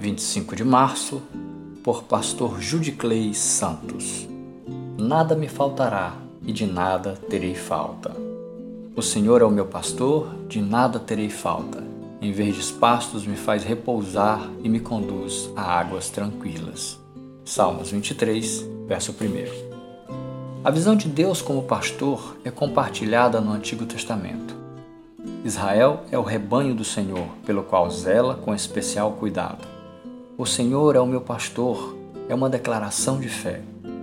25 de março, por pastor Judiclei Santos. Nada me faltará e de nada terei falta. O Senhor é o meu pastor, de nada terei falta. Em verdes pastos me faz repousar e me conduz a águas tranquilas. Salmos 23, verso 1. A visão de Deus como pastor é compartilhada no Antigo Testamento. Israel é o rebanho do Senhor, pelo qual zela com especial cuidado. O Senhor é o meu pastor é uma declaração de fé.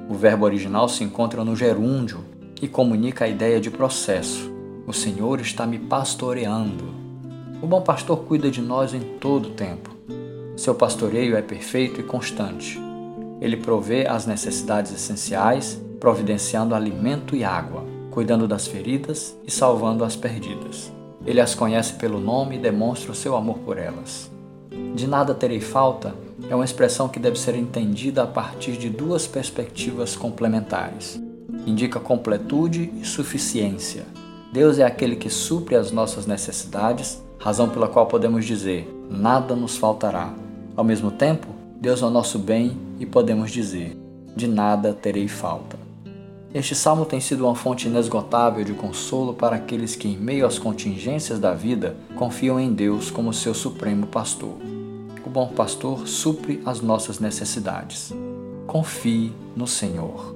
O verbo original se encontra no gerúndio e comunica a ideia de processo. O Senhor está me pastoreando. O bom pastor cuida de nós em todo o tempo. Seu pastoreio é perfeito e constante. Ele provê as necessidades essenciais, providenciando alimento e água, cuidando das feridas e salvando as perdidas. Ele as conhece pelo nome e demonstra o seu amor por elas. De nada terei falta é uma expressão que deve ser entendida a partir de duas perspectivas complementares. Indica completude e suficiência. Deus é aquele que supre as nossas necessidades, razão pela qual podemos dizer: nada nos faltará. Ao mesmo tempo, Deus é o nosso bem e podemos dizer: de nada terei falta. Este salmo tem sido uma fonte inesgotável de consolo para aqueles que, em meio às contingências da vida, confiam em Deus como seu supremo pastor o bom pastor supre as nossas necessidades. Confie no Senhor.